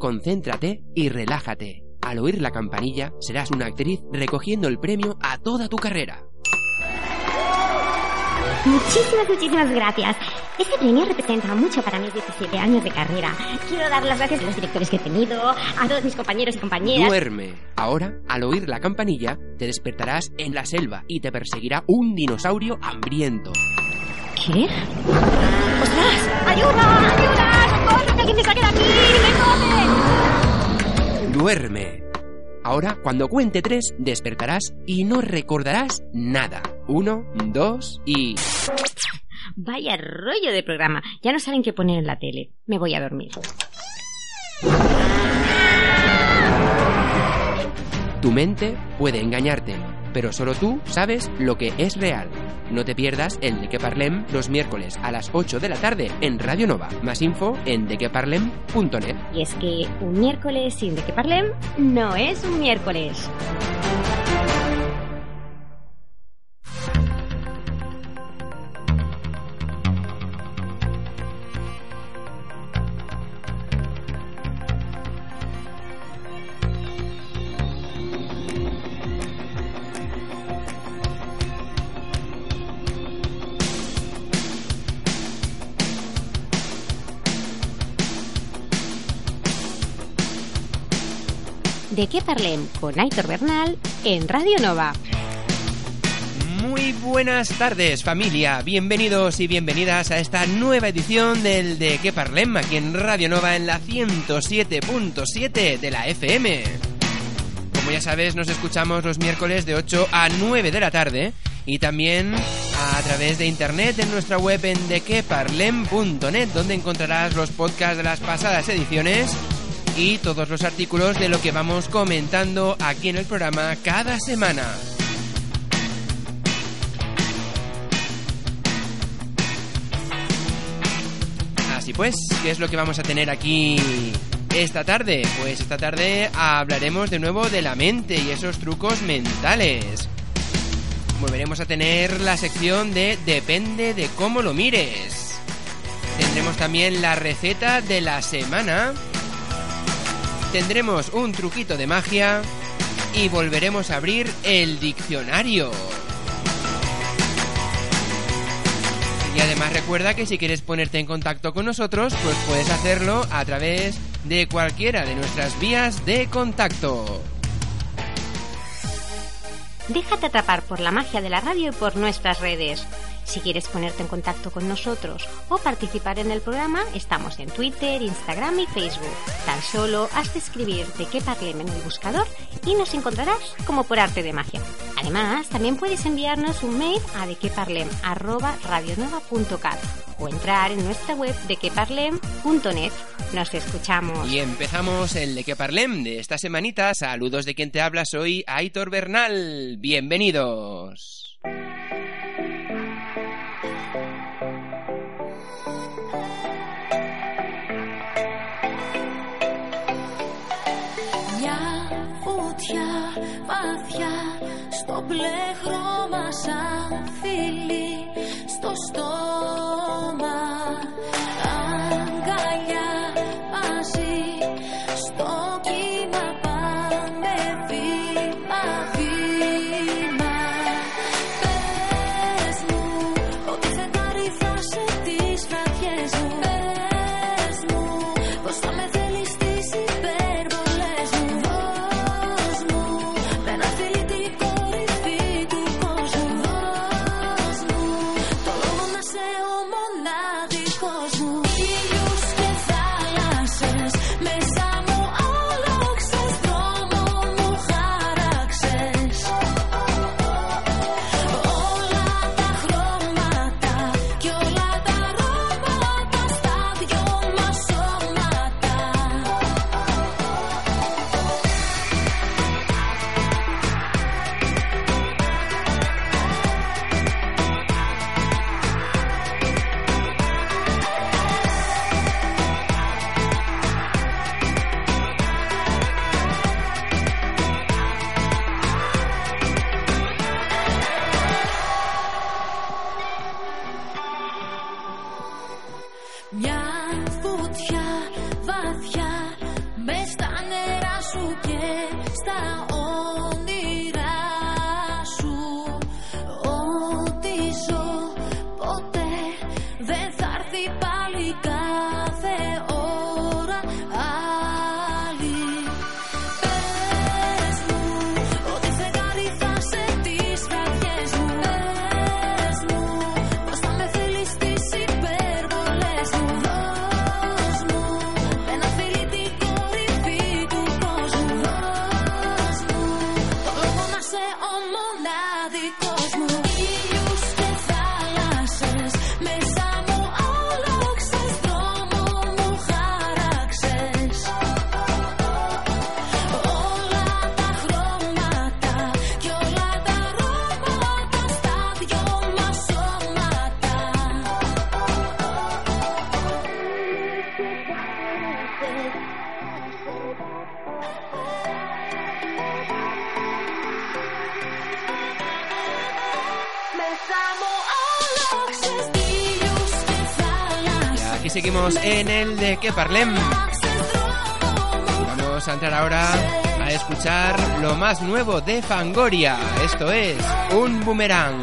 concéntrate y relájate. Al oír la campanilla, serás una actriz recogiendo el premio a toda tu carrera. Muchísimas, muchísimas gracias. Este premio representa mucho para mis 17 años de carrera. Quiero dar las gracias a los directores que he tenido, a todos mis compañeros y compañeras. Duerme. Ahora, al oír la campanilla, te despertarás en la selva y te perseguirá un dinosaurio hambriento. ¿Qué? ¡Ostras! ¡Ayuda! ¡Ayuda! Duerme. Ahora, cuando cuente tres, despertarás y no recordarás nada. Uno, dos y... Vaya rollo de programa. Ya no saben qué poner en la tele. Me voy a dormir. Tu mente puede engañarte, pero solo tú sabes lo que es real. No te pierdas el De Que Parlem los miércoles a las 8 de la tarde en Radio Nova. Más info en dequeparlem.net. Y es que un miércoles sin de que parlem no es un miércoles. De qué parlem con Aitor Bernal en Radio Nova. Muy buenas tardes familia, bienvenidos y bienvenidas a esta nueva edición del De Que Parlem aquí en Radio Nova en la 107.7 de la FM. Como ya sabes, nos escuchamos los miércoles de 8 a 9 de la tarde y también a través de internet en nuestra web en dequeparlem.net donde encontrarás los podcasts de las pasadas ediciones y todos los artículos de lo que vamos comentando aquí en el programa cada semana. Así pues, ¿qué es lo que vamos a tener aquí esta tarde? Pues esta tarde hablaremos de nuevo de la mente y esos trucos mentales. Volveremos a tener la sección de Depende de cómo lo mires. Tendremos también la receta de la semana. Tendremos un truquito de magia y volveremos a abrir el diccionario. Y además recuerda que si quieres ponerte en contacto con nosotros, pues puedes hacerlo a través de cualquiera de nuestras vías de contacto. Déjate atrapar por la magia de la radio y por nuestras redes. Si quieres ponerte en contacto con nosotros o participar en el programa, estamos en Twitter, Instagram y Facebook. Tan solo has de escribir de qué parlem en el buscador y nos encontrarás como por arte de magia. Además, también puedes enviarnos un mail a dequeparlem@radionueva.cat o entrar en nuestra web dequeparlem.net. Nos escuchamos. Y empezamos el de que parlem de esta semanita. Saludos de quien te habla, soy Aitor Bernal. Bienvenidos. μπλε χρώμα σαν φίλη στο στόμα. de zarcipálica. en el de que parlem. Vamos a entrar ahora a escuchar lo más nuevo de Fangoria. Esto es un boomerang.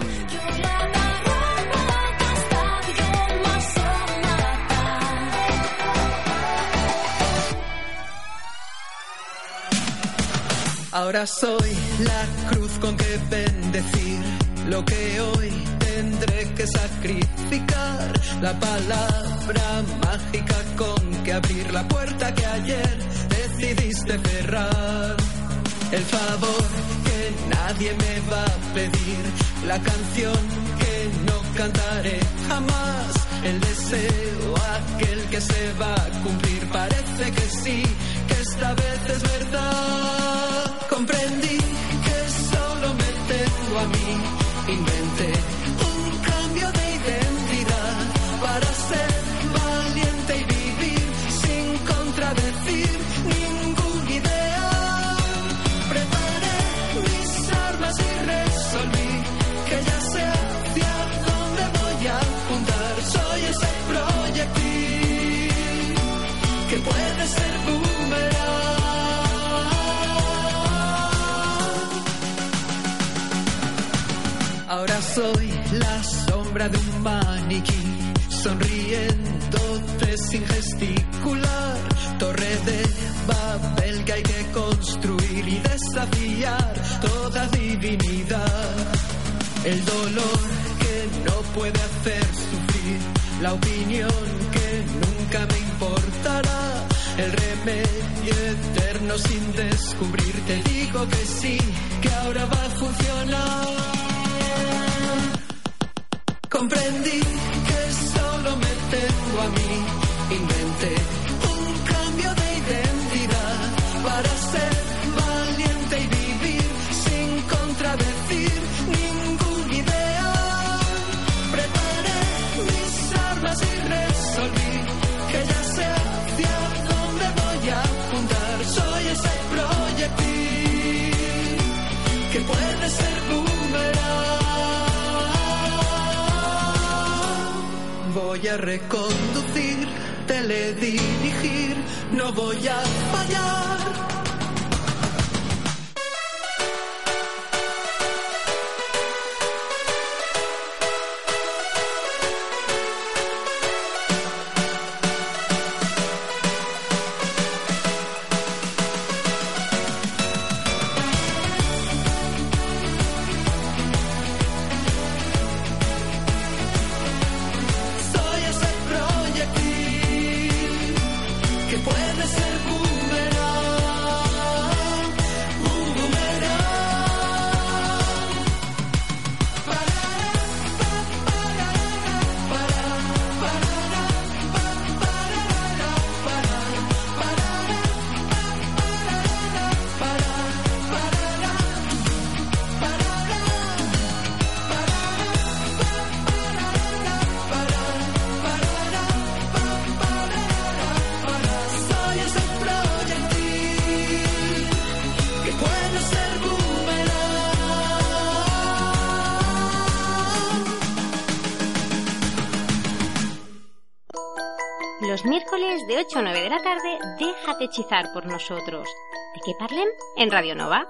Ahora soy la cruz con que bendecir lo que hoy tendré que sacrificar la palabra mágica con que abrir la puerta que ayer decidiste cerrar, el favor que nadie me va a pedir, la canción que no cantaré jamás, el deseo aquel que se va a cumplir, parece que sí, que esta vez es verdad. De un maniquí, sonriéndote sin gesticular. Torre de Babel que hay que construir y desafiar toda divinidad. El dolor que no puede hacer sufrir, la opinión que nunca me importará, el remedio eterno sin descubrir. Te digo que sí, que ahora va a funcionar. Comprendí que solo me tengo a mí, inventé Voy a reconducir, teledirigir, no voy a fallar. Déjate hechizar por nosotros. ¿De qué parlen? En Radio Nova.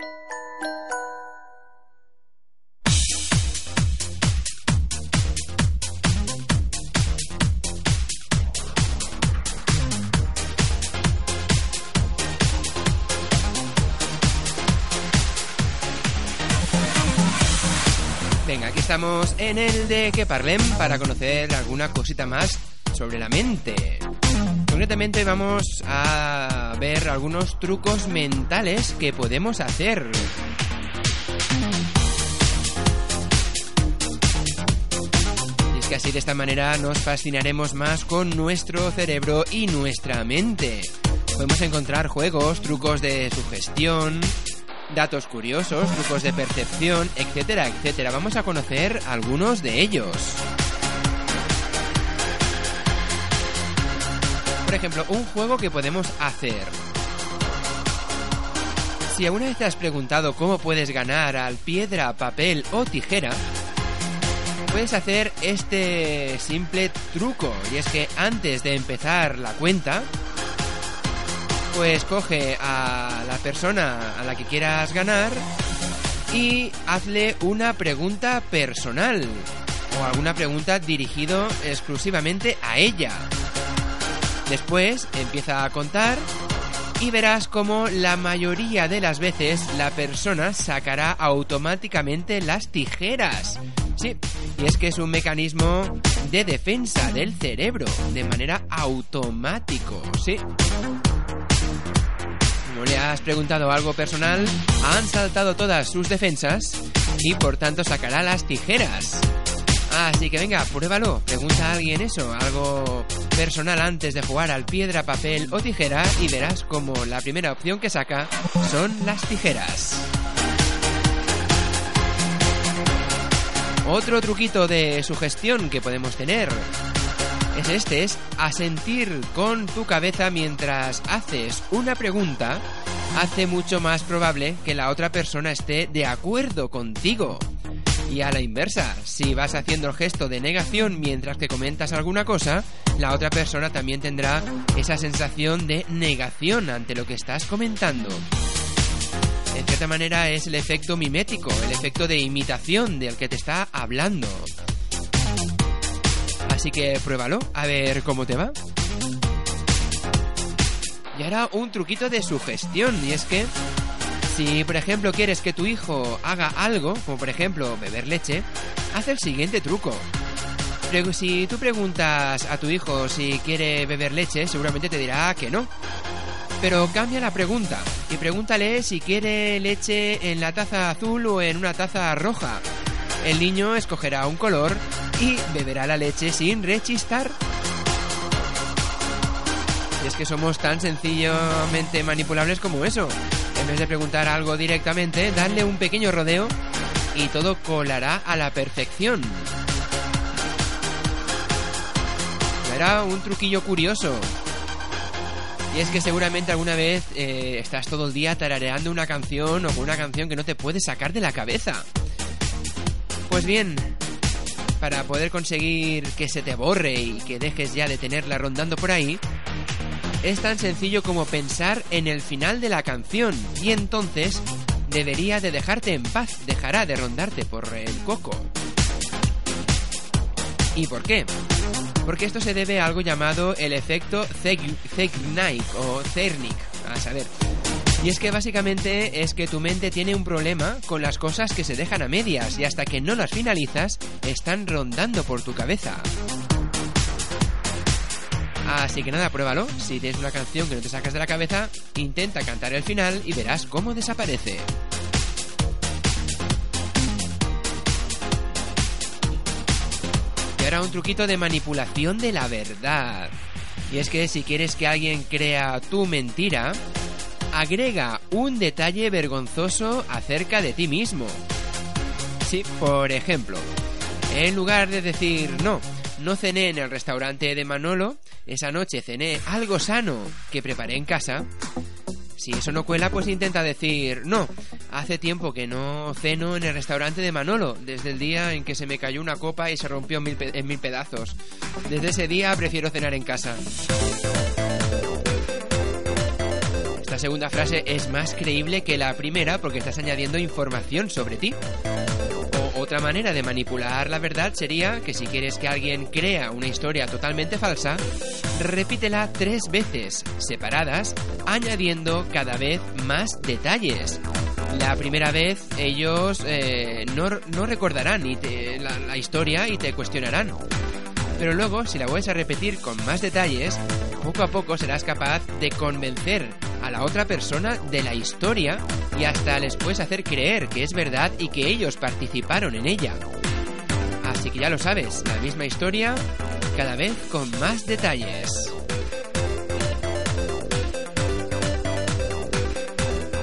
Venga, aquí estamos en el de que parlem para conocer alguna cosita más sobre la mente. Concretamente vamos a ver algunos trucos mentales que podemos hacer. Y es que así de esta manera nos fascinaremos más con nuestro cerebro y nuestra mente. Podemos encontrar juegos, trucos de sugestión, datos curiosos, trucos de percepción, etcétera, etcétera. Vamos a conocer algunos de ellos. Por ejemplo, un juego que podemos hacer. Si alguna vez te has preguntado cómo puedes ganar al piedra, papel o tijera, puedes hacer este simple truco. Y es que antes de empezar la cuenta, pues coge a la persona a la que quieras ganar y hazle una pregunta personal o alguna pregunta dirigido exclusivamente a ella. Después empieza a contar y verás como la mayoría de las veces la persona sacará automáticamente las tijeras. Sí, y es que es un mecanismo de defensa del cerebro de manera automático, sí. Como le has preguntado algo personal, han saltado todas sus defensas y por tanto sacará las tijeras. Así que venga, pruébalo, pregunta a alguien eso, algo personal antes de jugar al piedra, papel o tijera y verás como la primera opción que saca son las tijeras. Otro truquito de sugestión que podemos tener es este, es asentir con tu cabeza mientras haces una pregunta, hace mucho más probable que la otra persona esté de acuerdo contigo. Y a la inversa, si vas haciendo el gesto de negación mientras que comentas alguna cosa, la otra persona también tendrá esa sensación de negación ante lo que estás comentando. En cierta manera es el efecto mimético, el efecto de imitación del que te está hablando. Así que pruébalo, a ver cómo te va. Y ahora un truquito de sugestión, y es que si por ejemplo quieres que tu hijo haga algo, como por ejemplo beber leche, haz el siguiente truco. Si tú preguntas a tu hijo si quiere beber leche, seguramente te dirá que no. Pero cambia la pregunta y pregúntale si quiere leche en la taza azul o en una taza roja. El niño escogerá un color y beberá la leche sin rechistar. Y es que somos tan sencillamente manipulables como eso. En vez de preguntar algo directamente, darle un pequeño rodeo y todo colará a la perfección. Era un truquillo curioso. Y es que seguramente alguna vez eh, estás todo el día tarareando una canción o con una canción que no te puedes sacar de la cabeza. Pues bien, para poder conseguir que se te borre y que dejes ya de tenerla rondando por ahí, es tan sencillo como pensar en el final de la canción y entonces debería de dejarte en paz, dejará de rondarte por el coco. ¿Y por qué? Porque esto se debe a algo llamado el efecto Zegnick o Cernick, a saber. Y es que básicamente es que tu mente tiene un problema con las cosas que se dejan a medias y hasta que no las finalizas están rondando por tu cabeza. Así que nada, pruébalo. Si tienes una canción que no te sacas de la cabeza, intenta cantar el final y verás cómo desaparece. Y ahora un truquito de manipulación de la verdad. Y es que si quieres que alguien crea tu mentira, agrega un detalle vergonzoso acerca de ti mismo. Sí, por ejemplo, en lugar de decir no, no cené en el restaurante de Manolo, esa noche cené algo sano que preparé en casa. Si eso no cuela, pues intenta decir, no, hace tiempo que no ceno en el restaurante de Manolo, desde el día en que se me cayó una copa y se rompió en mil, pedazos. Desde ese día prefiero cenar en casa. esta segunda frase es más creíble que la primera porque estás añadiendo información sobre ti. Otra manera de manipular la verdad sería que si quieres que alguien crea una historia totalmente falsa, repítela tres veces, separadas, añadiendo cada vez más detalles. La primera vez ellos eh, no, no recordarán la, la historia y te cuestionarán. Pero luego, si la vuelves a repetir con más detalles, poco a poco serás capaz de convencer a la otra persona de la historia y hasta les puedes hacer creer que es verdad y que ellos participaron en ella. Así que ya lo sabes, la misma historia, cada vez con más detalles.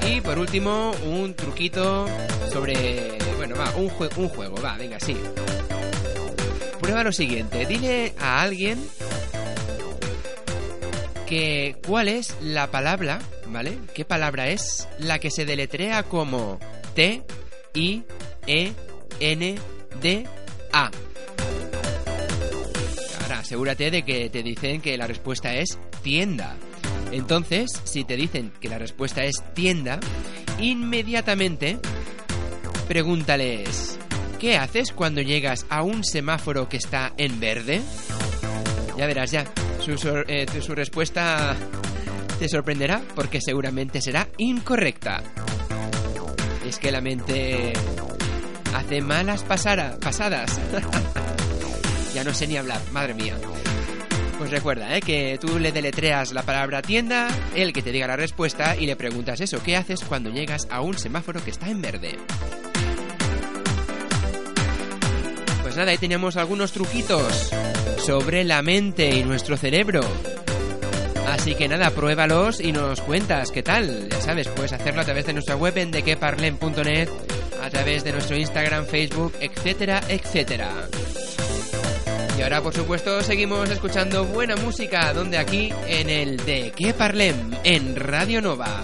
Y por último, un truquito sobre... Bueno, va, un, jue- un juego, va, venga, sí. Prueba lo siguiente, dile a alguien que cuál es la palabra, ¿vale? ¿Qué palabra es la que se deletrea como T I E N D A? Ahora, asegúrate de que te dicen que la respuesta es tienda. Entonces, si te dicen que la respuesta es tienda, inmediatamente pregúntales, ¿qué haces cuando llegas a un semáforo que está en verde? Ya verás ya, eh, su respuesta te sorprenderá porque seguramente será incorrecta. Es que la mente hace malas pasadas. ya no sé ni hablar, madre mía. Pues recuerda, ¿eh? que tú le deletreas la palabra tienda, él que te diga la respuesta y le preguntas eso, ¿qué haces cuando llegas a un semáforo que está en verde? Pues nada, ahí teníamos algunos truquitos sobre la mente y nuestro cerebro. Así que nada, pruébalos y nos cuentas qué tal. Ya sabes, puedes hacerlo a través de nuestra web en dequeparlen.net, a través de nuestro Instagram, Facebook, etcétera, etcétera. Y ahora, por supuesto, seguimos escuchando buena música, donde aquí en el De qué Parlem, en Radio Nova.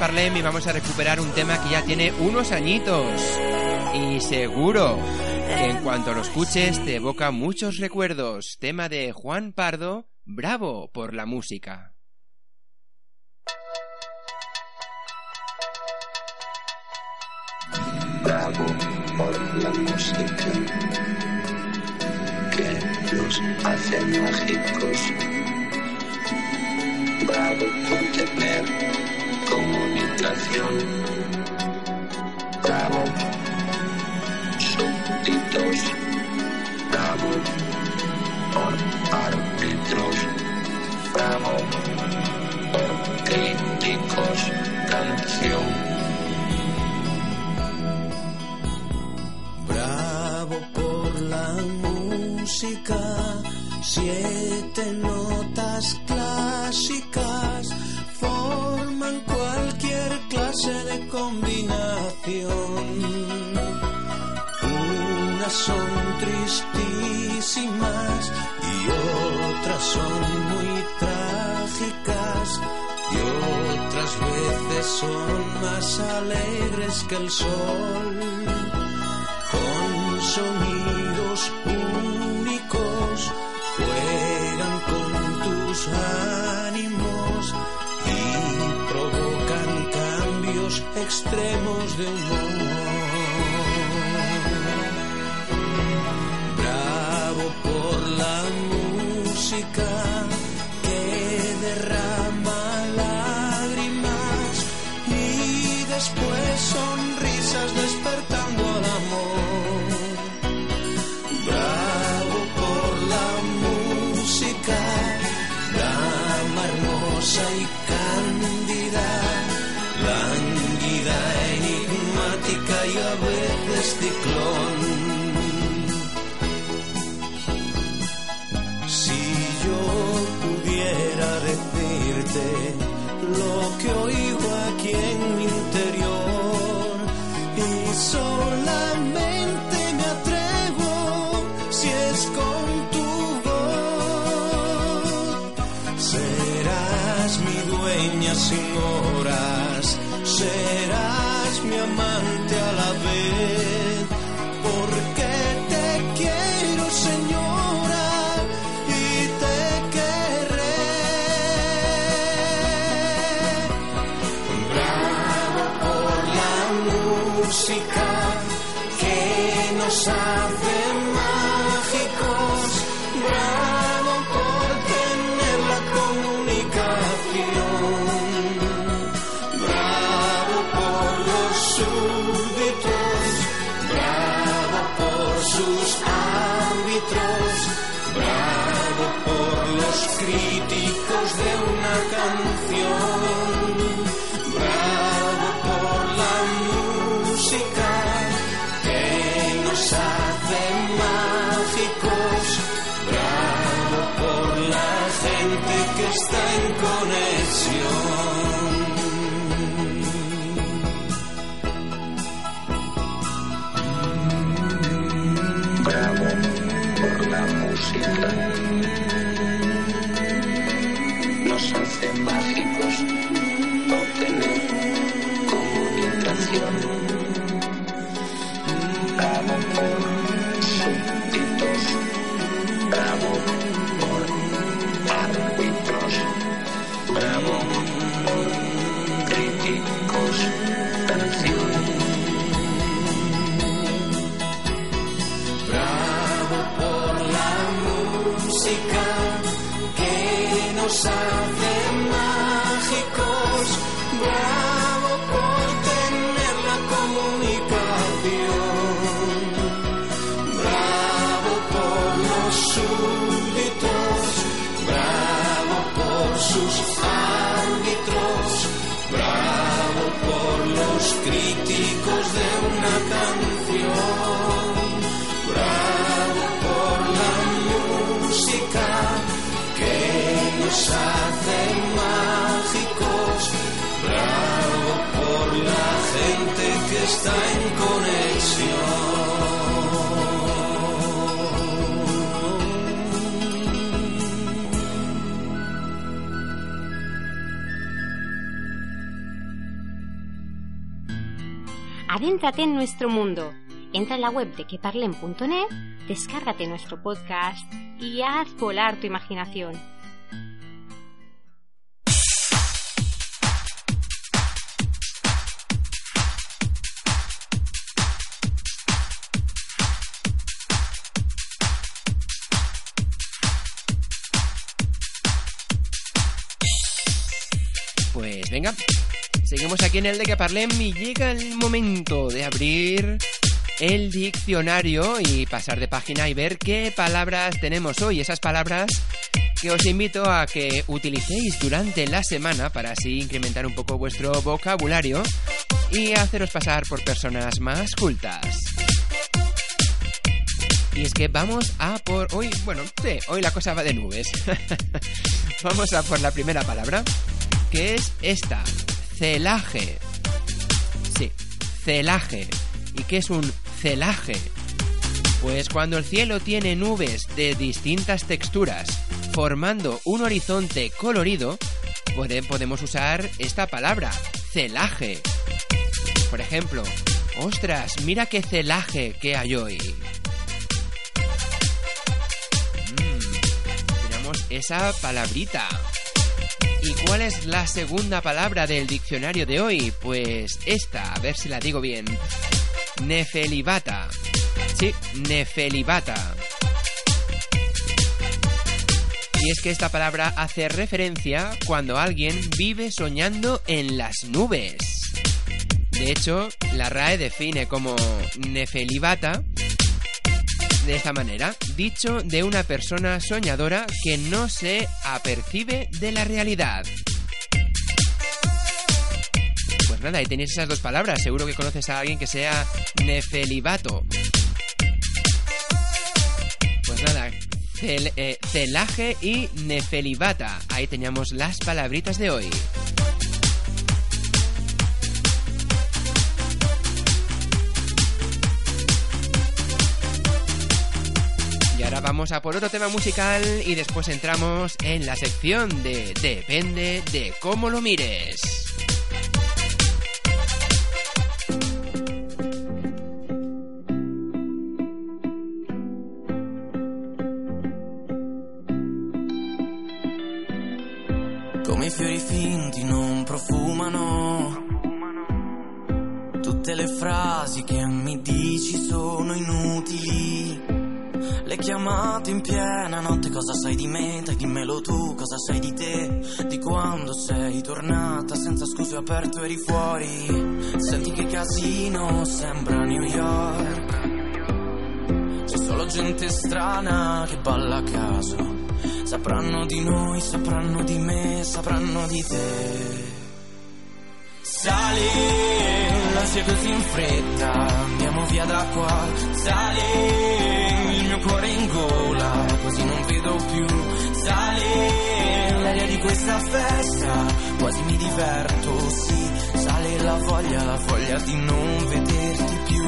Parlem y vamos a recuperar un tema que ya tiene unos añitos. Y seguro que en cuanto lo escuches te evoca muchos recuerdos. Tema de Juan Pardo, bravo por la música. bravo por la música que los hace mágicos. Bravo por tener comunicación. Bravo, súbditos. Bravo por árbitros. Bravo por críticos. Canción. Bravo por la música, siete notas clásicas cualquier clase de combinación. Unas son tristísimas y otras son muy trágicas y otras veces son más alegres que el sol con sonidos extremos de humor. Bravo por la música que derrama lágrimas y después sonrisas despertando En nuestro mundo. Entra en la web de queparlem.net, descárgate nuestro podcast y haz volar tu imaginación. Pues venga, seguimos aquí en el de que parlem y llega el momento de abrir el diccionario y pasar de página y ver qué palabras tenemos hoy. Esas palabras que os invito a que utilicéis durante la semana para así incrementar un poco vuestro vocabulario y haceros pasar por personas más cultas. Y es que vamos a por hoy, bueno, sí, hoy la cosa va de nubes. vamos a por la primera palabra, que es esta, celaje. Sí, celaje. ¿Y qué es un celaje? Pues cuando el cielo tiene nubes de distintas texturas, formando un horizonte colorido, pode- podemos usar esta palabra, celaje. Por ejemplo, ostras, mira qué celaje que hay hoy. Mm, esa palabrita. ¿Y cuál es la segunda palabra del diccionario de hoy? Pues esta, a ver si la digo bien. Nefelibata. Sí, nefelibata. Y es que esta palabra hace referencia cuando alguien vive soñando en las nubes. De hecho, la RAE define como nefelibata de esta manera, dicho de una persona soñadora que no se apercibe de la realidad. Pues nada, ahí tenéis esas dos palabras. Seguro que conoces a alguien que sea nefelibato. Pues nada, cel- eh, celaje y nefelibata. Ahí teníamos las palabritas de hoy. Vamos a por otro tema musical y después entramos en la sección de Depende de cómo lo mires. Sai di me? Dai dimmelo tu, cosa sai di te? Di quando sei tornata, senza scuse aperto eri fuori. Senti che casino, sembra New York. C'è solo gente strana che balla a caso. Sapranno di noi, sapranno di me, sapranno di te. Sali, l'ansia così in fretta, andiamo via da qua. Sali, cuore in gola, così non vedo più. Sali, l'aria di questa festa, quasi mi diverto, sì. Sale la voglia, la voglia di non vederti più.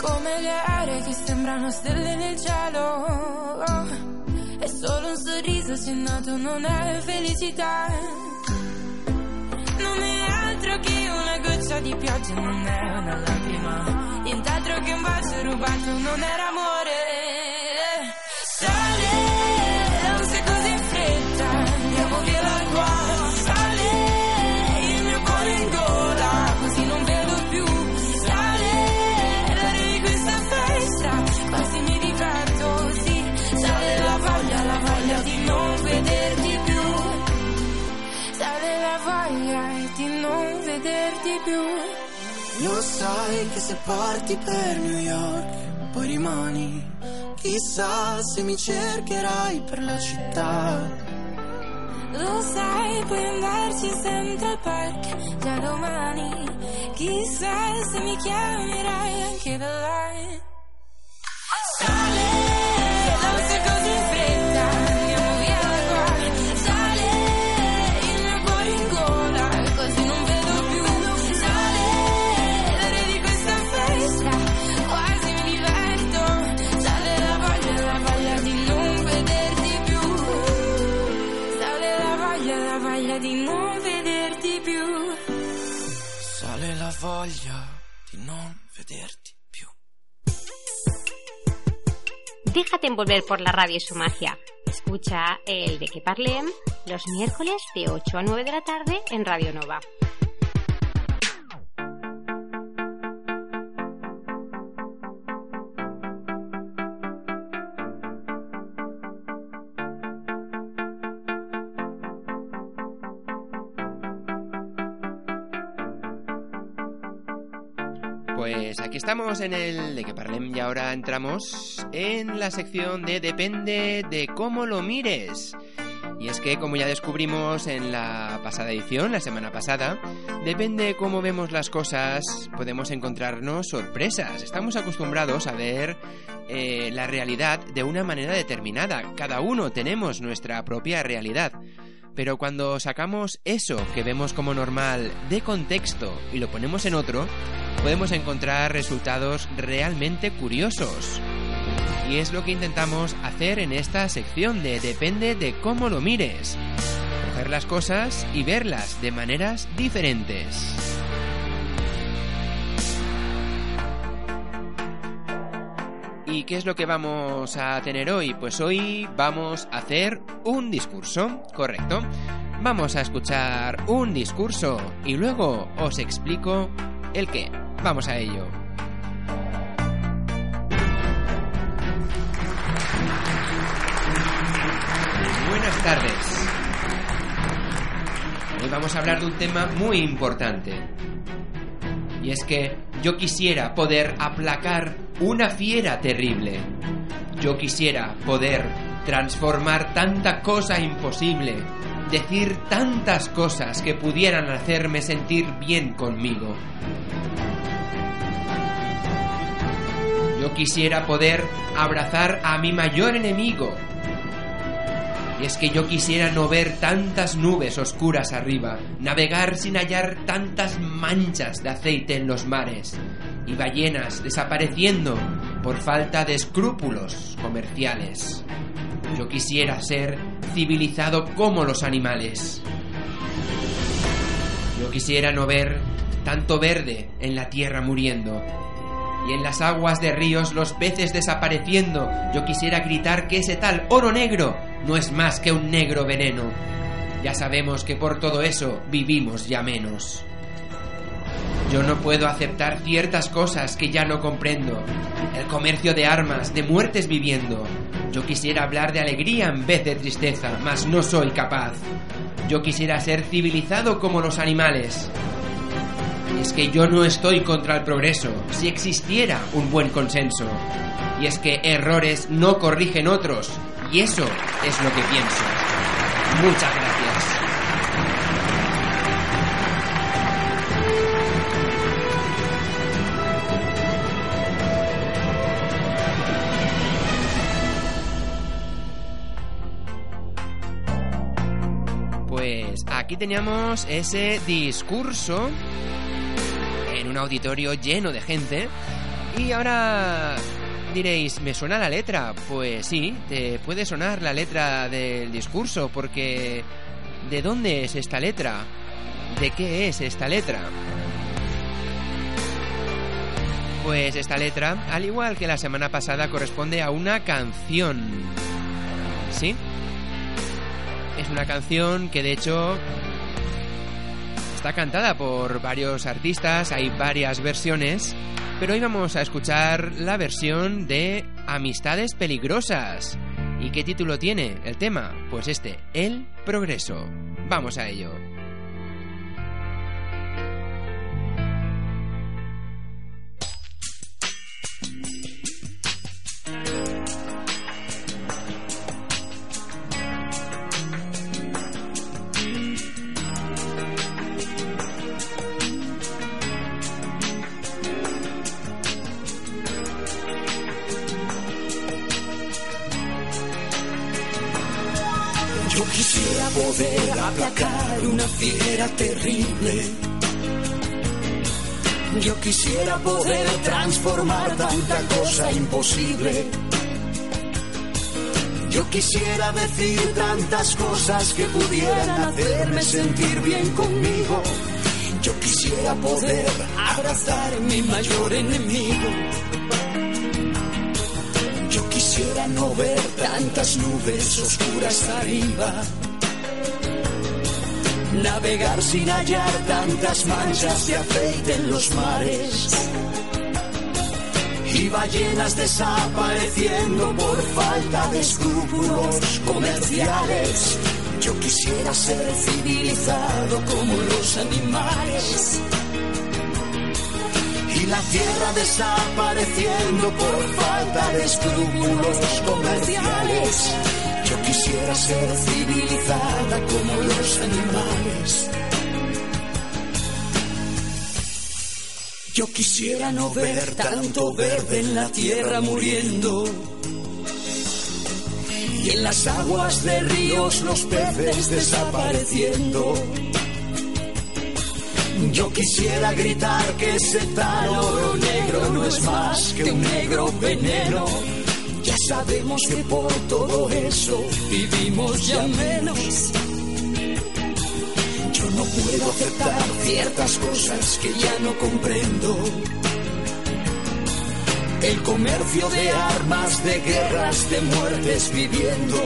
Come le aree che sembrano stelle nel cielo. È solo un sorriso accennato, non è felicità. Non è altro che una goccia di pioggia, non è una lacrima. Nient'altro che un bacio rubato, non era vederti più. Lo sai che se parti per New York, poi rimani. Chissà se mi cercherai per la città. Lo sai, puoi andarci in Central Park già domani. Chissà se mi chiamerai anche da là. Voglia, di non vederti più. Déjate envolver por la radio y su magia. Escucha el de que parlem los miércoles de 8 a 9 de la tarde en Radio Nova. Pues aquí estamos en el de que parlem y ahora entramos en la sección de depende de cómo lo mires. Y es que como ya descubrimos en la pasada edición, la semana pasada, depende de cómo vemos las cosas, podemos encontrarnos sorpresas. Estamos acostumbrados a ver eh, la realidad de una manera determinada. Cada uno tenemos nuestra propia realidad. Pero cuando sacamos eso que vemos como normal de contexto y lo ponemos en otro, podemos encontrar resultados realmente curiosos. Y es lo que intentamos hacer en esta sección de Depende de cómo lo mires. Coger las cosas y verlas de maneras diferentes. ¿Y qué es lo que vamos a tener hoy? Pues hoy vamos a hacer un discurso, correcto. Vamos a escuchar un discurso y luego os explico el qué. Vamos a ello. Buenas tardes. Hoy vamos a hablar de un tema muy importante. Y es que yo quisiera poder aplacar una fiera terrible. Yo quisiera poder transformar tanta cosa imposible, decir tantas cosas que pudieran hacerme sentir bien conmigo. Yo quisiera poder abrazar a mi mayor enemigo. Y es que yo quisiera no ver tantas nubes oscuras arriba, navegar sin hallar tantas manchas de aceite en los mares y ballenas desapareciendo por falta de escrúpulos comerciales. Yo quisiera ser civilizado como los animales. Yo quisiera no ver tanto verde en la tierra muriendo y en las aguas de ríos los peces desapareciendo. Yo quisiera gritar que ese tal oro negro no es más que un negro veneno. Ya sabemos que por todo eso vivimos ya menos. Yo no puedo aceptar ciertas cosas que ya no comprendo. El comercio de armas, de muertes viviendo. Yo quisiera hablar de alegría en vez de tristeza, mas no soy capaz. Yo quisiera ser civilizado como los animales. Es que yo no estoy contra el progreso, si existiera un buen consenso. Y es que errores no corrigen otros, y eso es lo que pienso. Muchas gracias. Pues aquí teníamos ese discurso en un auditorio lleno de gente. Y ahora diréis, ¿me suena la letra? Pues sí, te puede sonar la letra del discurso, porque ¿de dónde es esta letra? ¿De qué es esta letra? Pues esta letra, al igual que la semana pasada, corresponde a una canción. ¿Sí? Es una canción que de hecho Está cantada por varios artistas, hay varias versiones, pero hoy vamos a escuchar la versión de Amistades Peligrosas. ¿Y qué título tiene el tema? Pues este, El Progreso. Vamos a ello. Quisiera decir tantas cosas que pudieran hacerme sentir bien conmigo. Yo quisiera poder abrazar mi mayor enemigo. Yo quisiera no ver tantas nubes oscuras arriba. Navegar sin hallar tantas manchas de aceite en los mares. Y ballenas desapareciendo por falta de escrúpulos comerciales. Yo quisiera ser civilizado como los animales. Y la tierra desapareciendo por falta de escrúpulos comerciales. Yo quisiera ser civilizada como los animales. Yo quisiera no ver tanto verde en la tierra muriendo. Y en las aguas de ríos los peces desapareciendo. Yo quisiera gritar que ese tal oro negro no es más que un negro veneno. Ya sabemos que por todo eso vivimos ya menos. Puedo aceptar ciertas cosas que ya no comprendo. El comercio de armas, de guerras, de muertes viviendo.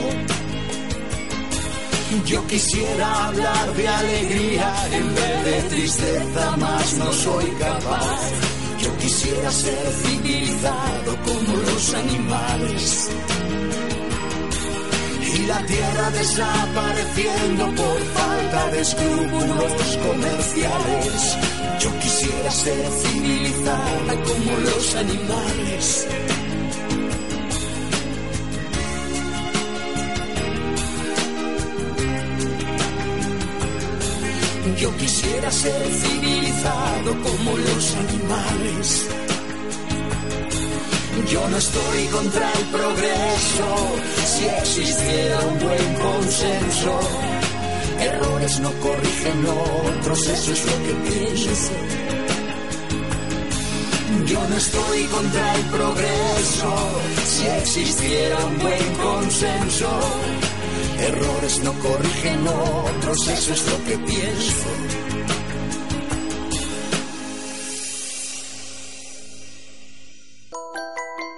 Yo quisiera hablar de alegría en vez de tristeza, más no soy capaz. Yo quisiera ser civilizado como los animales. Y la tierra desapareciendo por falta de escrúpulos comerciales. Yo quisiera ser civilizada como los animales. Yo quisiera ser civilizado como los animales. Yo no estoy contra el progreso, si existiera un buen consenso. Errores no corrigen otros, eso es lo que pienso. Yo no estoy contra el progreso, si existiera un buen consenso. Errores no corrigen otros, eso es lo que pienso.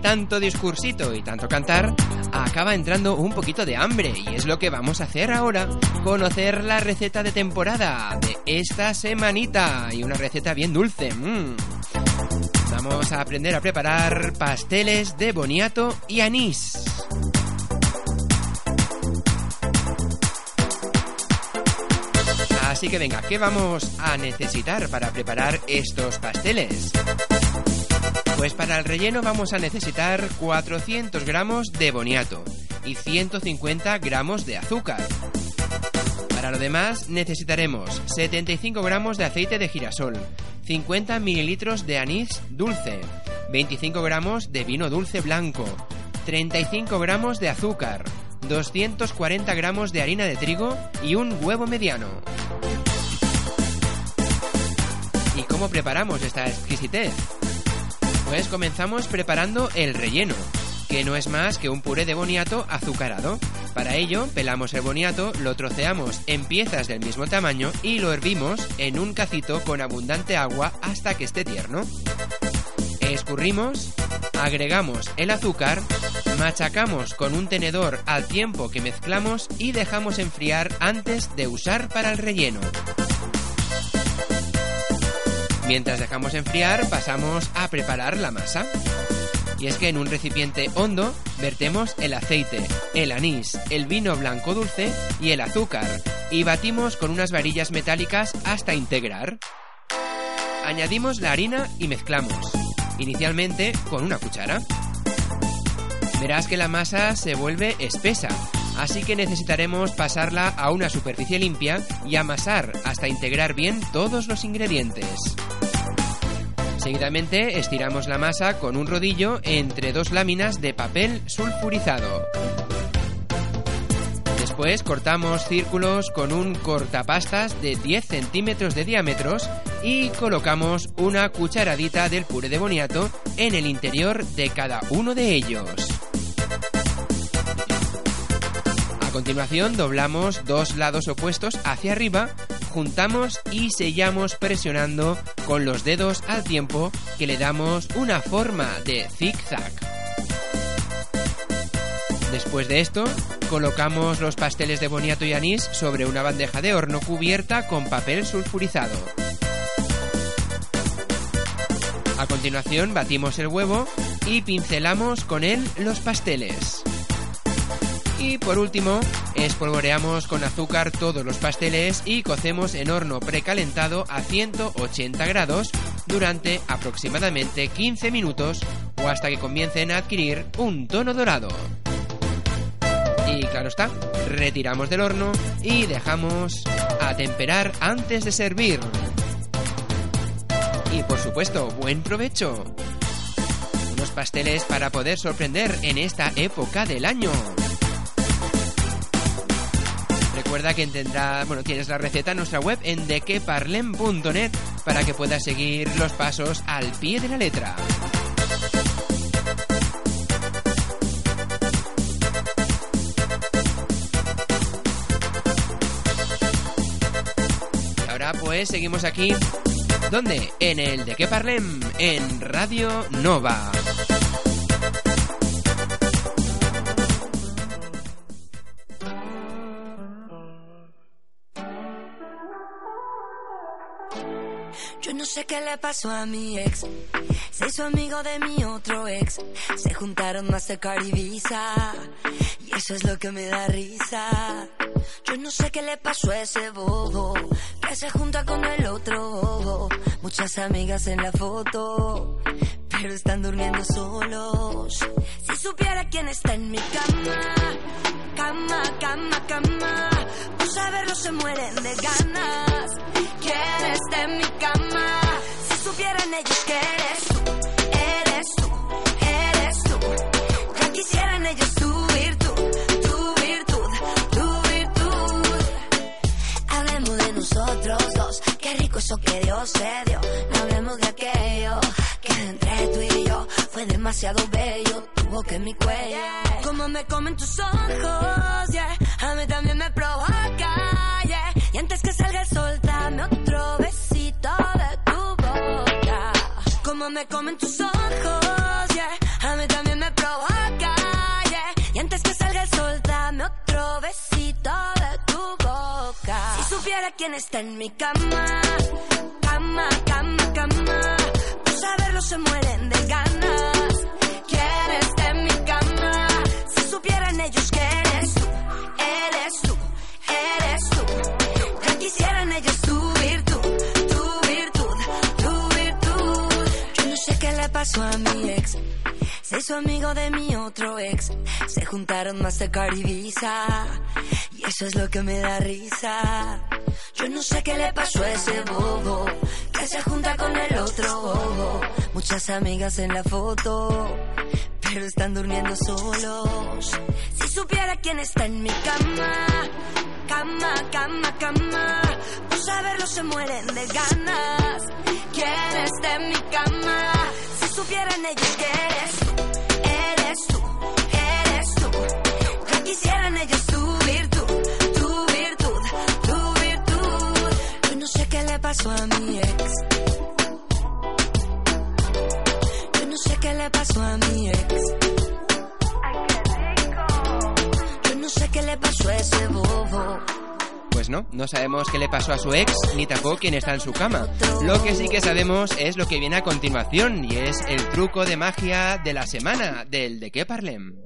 Tanto discursito y tanto cantar acaba entrando un poquito de hambre y es lo que vamos a hacer ahora, conocer la receta de temporada de esta semanita y una receta bien dulce. mm. Vamos a aprender a preparar pasteles de boniato y anís. Así que venga, ¿qué vamos a necesitar para preparar estos pasteles? Pues para el relleno vamos a necesitar 400 gramos de boniato y 150 gramos de azúcar. Para lo demás necesitaremos 75 gramos de aceite de girasol, 50 mililitros de anís dulce, 25 gramos de vino dulce blanco, 35 gramos de azúcar, 240 gramos de harina de trigo y un huevo mediano. ¿Y cómo preparamos esta exquisitez? Pues comenzamos preparando el relleno, que no es más que un puré de boniato azucarado. Para ello, pelamos el boniato, lo troceamos en piezas del mismo tamaño y lo hervimos en un cacito con abundante agua hasta que esté tierno. Escurrimos, agregamos el azúcar, machacamos con un tenedor al tiempo que mezclamos y dejamos enfriar antes de usar para el relleno. Mientras dejamos enfriar, pasamos a preparar la masa. Y es que en un recipiente hondo vertemos el aceite, el anís, el vino blanco dulce y el azúcar y batimos con unas varillas metálicas hasta integrar. Añadimos la harina y mezclamos, inicialmente con una cuchara. Verás que la masa se vuelve espesa, así que necesitaremos pasarla a una superficie limpia y amasar hasta integrar bien todos los ingredientes. Seguidamente estiramos la masa con un rodillo entre dos láminas de papel sulfurizado. Después cortamos círculos con un cortapastas de 10 centímetros de diámetros y colocamos una cucharadita del puré de boniato en el interior de cada uno de ellos. A continuación doblamos dos lados opuestos hacia arriba, juntamos y sellamos presionando con los dedos al tiempo que le damos una forma de zigzag. Después de esto, colocamos los pasteles de boniato y anís sobre una bandeja de horno cubierta con papel sulfurizado. A continuación batimos el huevo y pincelamos con él los pasteles. Y por último, espolvoreamos con azúcar todos los pasteles y cocemos en horno precalentado a 180 grados durante aproximadamente 15 minutos o hasta que comiencen a adquirir un tono dorado. Y claro está, retiramos del horno y dejamos a temperar antes de servir. Y por supuesto, buen provecho. Unos pasteles para poder sorprender en esta época del año. Recuerda que tendrá, bueno, tienes la receta en nuestra web en dequeparlem.net para que puedas seguir los pasos al pie de la letra. Y ahora pues seguimos aquí. ¿Dónde? En el de que parlem, en Radio Nova. Sé qué le pasó a mi ex. Se hizo amigo de mi otro ex. Se juntaron Mastercard y Visa. Y eso es lo que me da risa. Yo no sé qué le pasó a ese bobo. Que se junta con el otro bobo. Muchas amigas en la foto. Pero están durmiendo solos. Si supiera quién está en mi cama. Cama, cama, cama. Por saberlo se mueren de ganas. ¿Quién está en mi cama? Si supieran ellos que eres tú, eres tú, eres tú. Ya quisieran ellos tu virtud, tu virtud, tu virtud. Hablemos de nosotros eso que Dios se dio. No hablemos de aquello que entre tú y yo fue demasiado bello. Tuvo que mi cuello, como me comen tus ojos, yeah. A mí también me provoca, yeah. Y antes que salga el sol, dame otro besito de tu boca. Como me comen tus ojos, quién está en mi cama, cama, cama, cama. Por saberlo se mueren de ganas. ¿Quién está en mi cama? Si supieran ellos que eres tú, eres tú, eres tú. Ya quisieran ellos tu virtud, tu virtud, tu virtud. Yo no sé qué le pasó a mi ex. Se hizo amigo de mi otro ex. Se juntaron Mastercard y Visa. Y eso es lo que me da risa. Yo no sé qué le pasó a ese bobo. Que se junta con el otro bobo. Muchas amigas en la foto. Pero están durmiendo solos. Si supiera quién está en mi cama. Cama, cama, cama. Por saberlo se mueren de ganas. ¿Quién está en mi cama? Si supieran ellos que eres eres tú, eres tú. Ya quisieran ellos tu virtud, tu virtud, tu virtud. Yo no sé qué le pasó a mi ex. Yo no sé qué le pasó a mi ex. Yo no sé qué le pasó a ese bobo. Pues no, no sabemos qué le pasó a su ex, ni tampoco quién está en su cama. Lo que sí que sabemos es lo que viene a continuación, y es el truco de magia de la semana, del de qué parlem.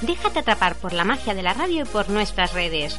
Déjate atrapar por la magia de la radio y por nuestras redes.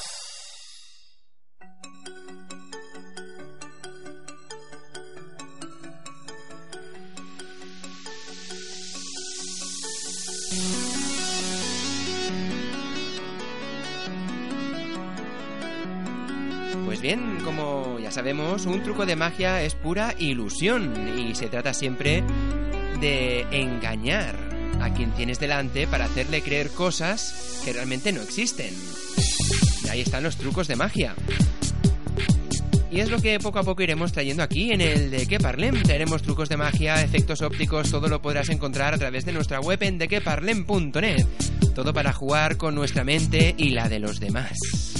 Sabemos, un truco de magia es pura ilusión y se trata siempre de engañar a quien tienes delante para hacerle creer cosas que realmente no existen. Y ahí están los trucos de magia. Y es lo que poco a poco iremos trayendo aquí en el de Que Parlem. Traeremos trucos de magia, efectos ópticos, todo lo podrás encontrar a través de nuestra web en dequeparlem.net. Todo para jugar con nuestra mente y la de los demás.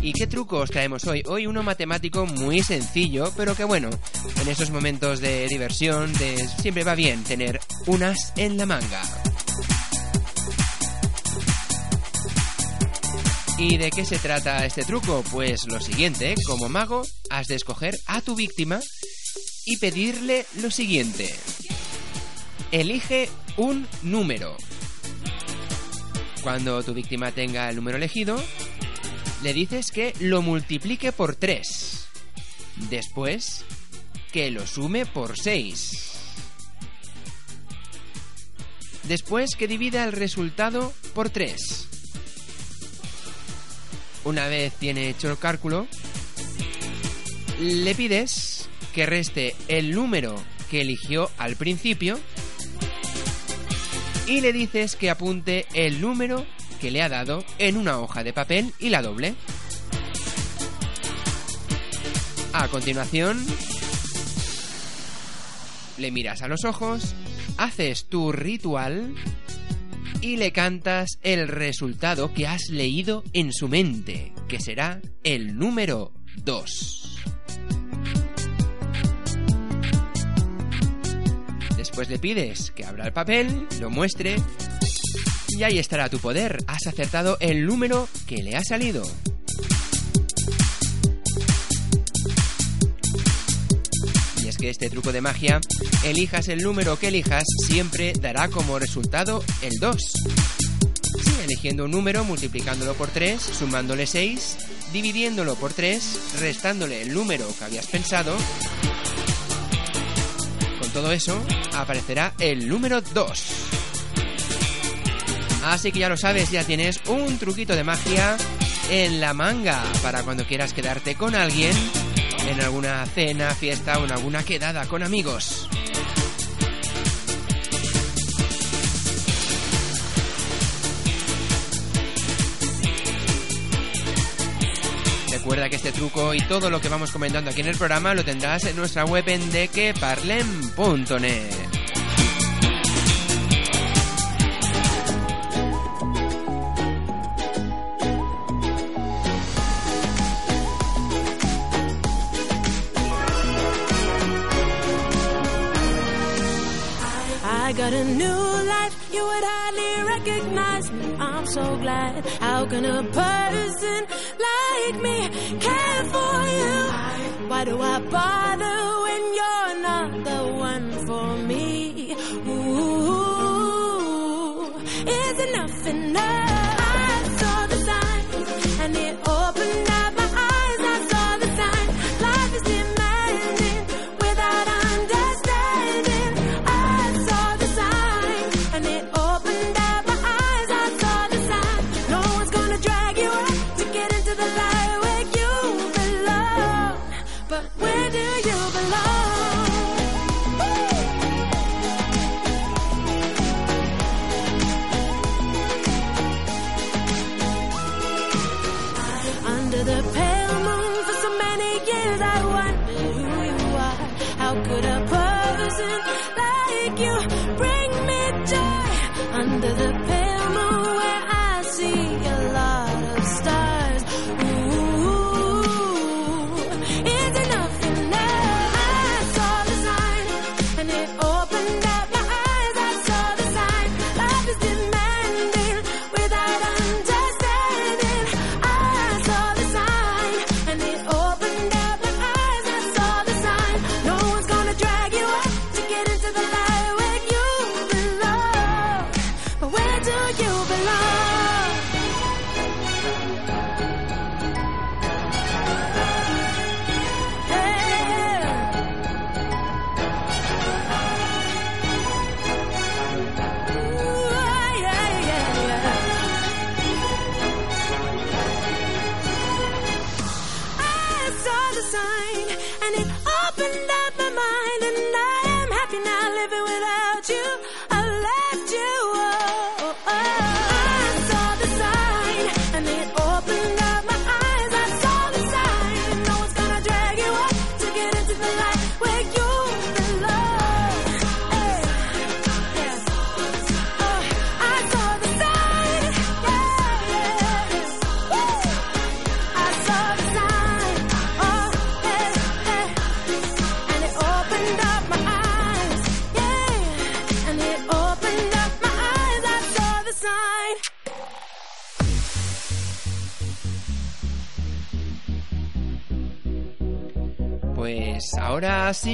¿Y qué trucos traemos hoy? Hoy uno matemático muy sencillo, pero que bueno, en esos momentos de diversión siempre va bien tener unas en la manga. ¿Y de qué se trata este truco? Pues lo siguiente, como mago has de escoger a tu víctima y pedirle lo siguiente. Elige un número. Cuando tu víctima tenga el número elegido, le dices que lo multiplique por 3. Después, que lo sume por 6. Después, que divida el resultado por 3. Una vez tiene hecho el cálculo, le pides que reste el número que eligió al principio y le dices que apunte el número que le ha dado en una hoja de papel y la doble. A continuación, le miras a los ojos, haces tu ritual y le cantas el resultado que has leído en su mente, que será el número 2. Después le pides que abra el papel, lo muestre y ahí estará tu poder. Has acertado el número que le ha salido. Y es que este truco de magia, elijas el número que elijas, siempre dará como resultado el 2. Sí, eligiendo un número, multiplicándolo por 3, sumándole 6, dividiéndolo por 3, restándole el número que habías pensado. Con todo eso, aparecerá el número 2. Así que ya lo sabes, ya tienes un truquito de magia en la manga para cuando quieras quedarte con alguien en alguna cena, fiesta o en alguna quedada con amigos. Recuerda que este truco y todo lo que vamos comentando aquí en el programa lo tendrás en nuestra web en dequeparlem.net. got a new life, you would hardly recognize me. I'm so glad. How can a person like me care for you? Why do I bother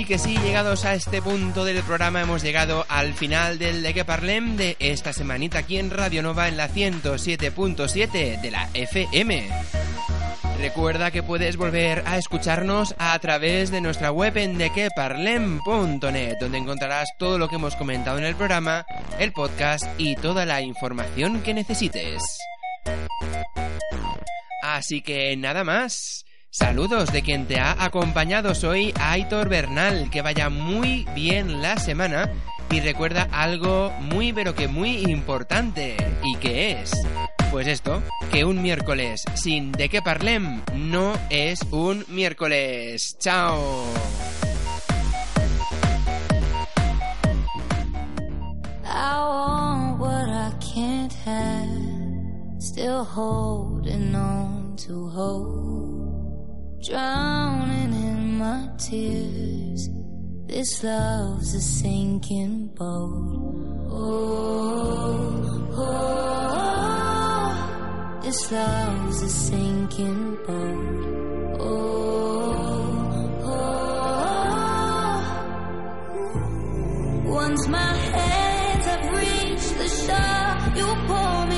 que sí, llegados a este punto del programa, hemos llegado al final del De que Parlem de esta semanita aquí en Radio Nova en la 107.7 de la FM. Recuerda que puedes volver a escucharnos a través de nuestra web en dequeparlem.net, donde encontrarás todo lo que hemos comentado en el programa, el podcast y toda la información que necesites. Así que nada más. Saludos de quien te ha acompañado. Soy Aitor Bernal. Que vaya muy bien la semana. Y recuerda algo muy pero que muy importante. ¿Y que es? Pues esto, que un miércoles sin de qué parlem no es un miércoles. ¡Chao! Drowning in my tears. This love's a sinking boat. Oh, oh, this love's a sinking boat. Oh, oh, once my hands have reached the shore, you pull me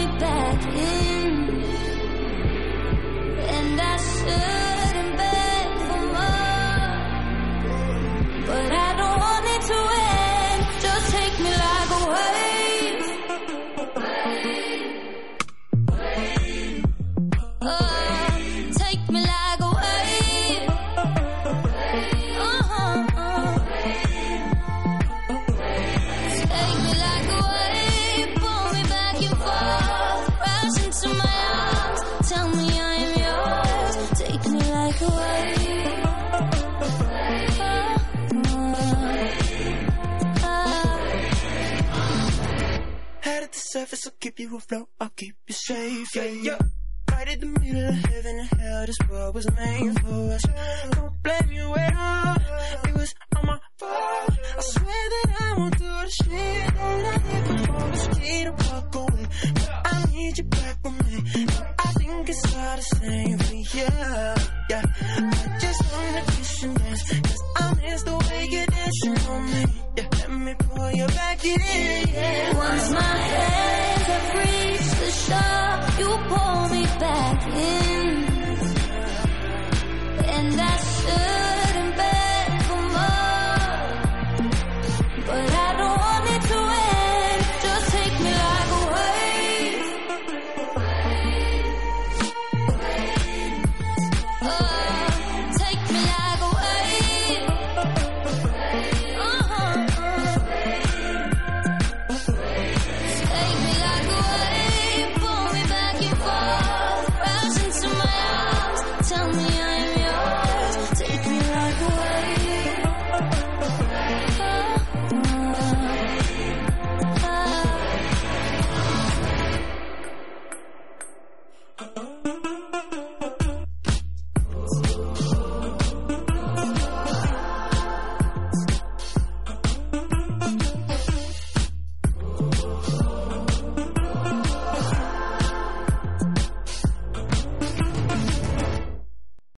surface, I'll keep you afloat, I'll keep you safe, yeah, yeah. Right in the middle of heaven and hell, this world was made for us. Don't blame you at all, it was all my fault. I swear that I won't do the shit that I did before. It's okay to walk away, but I need you back with me. I think it's all the same for you, yeah. I just wanna kiss and dance, cause I miss the way you're dancing on me. Yeah, let me pull you back in. Once my hands have reached the shore, you pull